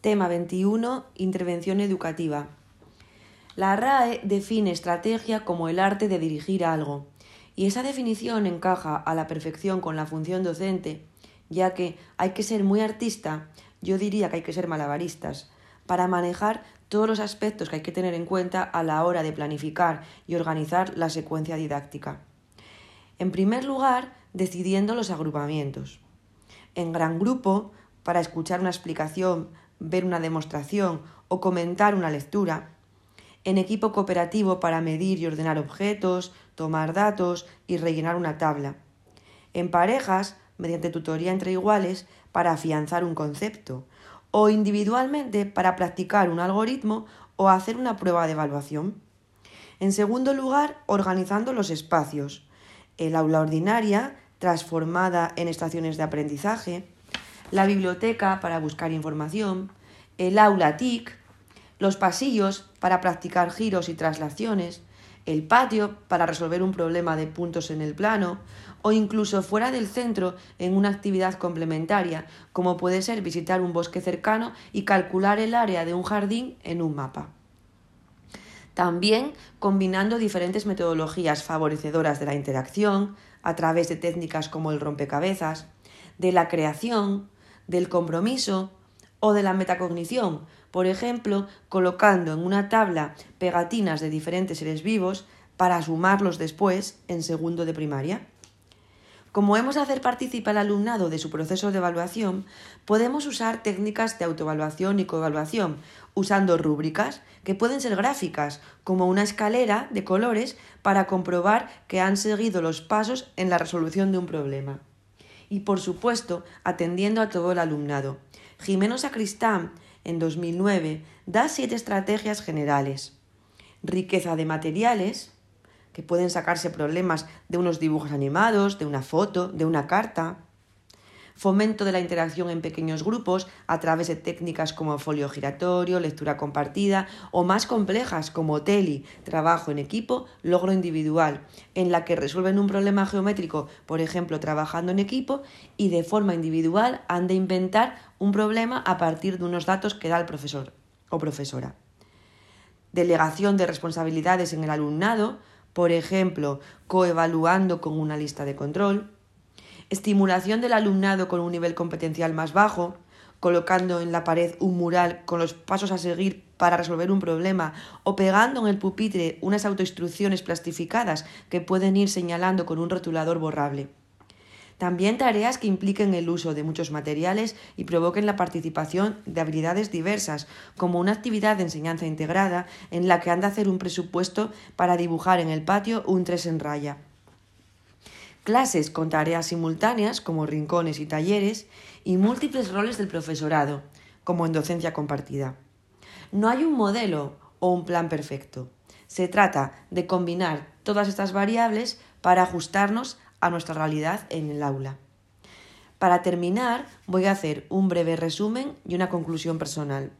Tema 21. Intervención educativa. La RAE define estrategia como el arte de dirigir algo, y esa definición encaja a la perfección con la función docente, ya que hay que ser muy artista, yo diría que hay que ser malabaristas, para manejar todos los aspectos que hay que tener en cuenta a la hora de planificar y organizar la secuencia didáctica. En primer lugar, decidiendo los agrupamientos. En gran grupo, para escuchar una explicación, ver una demostración o comentar una lectura. En equipo cooperativo para medir y ordenar objetos, tomar datos y rellenar una tabla. En parejas, mediante tutoría entre iguales, para afianzar un concepto. O individualmente para practicar un algoritmo o hacer una prueba de evaluación. En segundo lugar, organizando los espacios. El aula ordinaria, transformada en estaciones de aprendizaje, la biblioteca para buscar información, el aula TIC, los pasillos para practicar giros y traslaciones, el patio para resolver un problema de puntos en el plano o incluso fuera del centro en una actividad complementaria, como puede ser visitar un bosque cercano y calcular el área de un jardín en un mapa. También combinando diferentes metodologías favorecedoras de la interacción a través de técnicas como el rompecabezas, de la creación, del compromiso o de la metacognición, por ejemplo, colocando en una tabla pegatinas de diferentes seres vivos para sumarlos después en segundo de primaria. Como hemos de hacer participar al alumnado de su proceso de evaluación, podemos usar técnicas de autoevaluación y coevaluación, usando rúbricas que pueden ser gráficas, como una escalera de colores para comprobar que han seguido los pasos en la resolución de un problema y, por supuesto, atendiendo a todo el alumnado. Jimeno Sacristán, en 2009, da siete estrategias generales. Riqueza de materiales, que pueden sacarse problemas de unos dibujos animados, de una foto, de una carta fomento de la interacción en pequeños grupos a través de técnicas como folio giratorio, lectura compartida o más complejas como TELI, trabajo en equipo, logro individual, en la que resuelven un problema geométrico, por ejemplo, trabajando en equipo y de forma individual han de inventar un problema a partir de unos datos que da el profesor o profesora. Delegación de responsabilidades en el alumnado, por ejemplo, coevaluando con una lista de control, estimulación del alumnado con un nivel competencial más bajo, colocando en la pared un mural con los pasos a seguir para resolver un problema o pegando en el pupitre unas autoinstrucciones plastificadas que pueden ir señalando con un rotulador borrable. También tareas que impliquen el uso de muchos materiales y provoquen la participación de habilidades diversas, como una actividad de enseñanza integrada en la que han de hacer un presupuesto para dibujar en el patio un tres en raya clases con tareas simultáneas como rincones y talleres y múltiples roles del profesorado, como en docencia compartida. No hay un modelo o un plan perfecto. Se trata de combinar todas estas variables para ajustarnos a nuestra realidad en el aula. Para terminar, voy a hacer un breve resumen y una conclusión personal.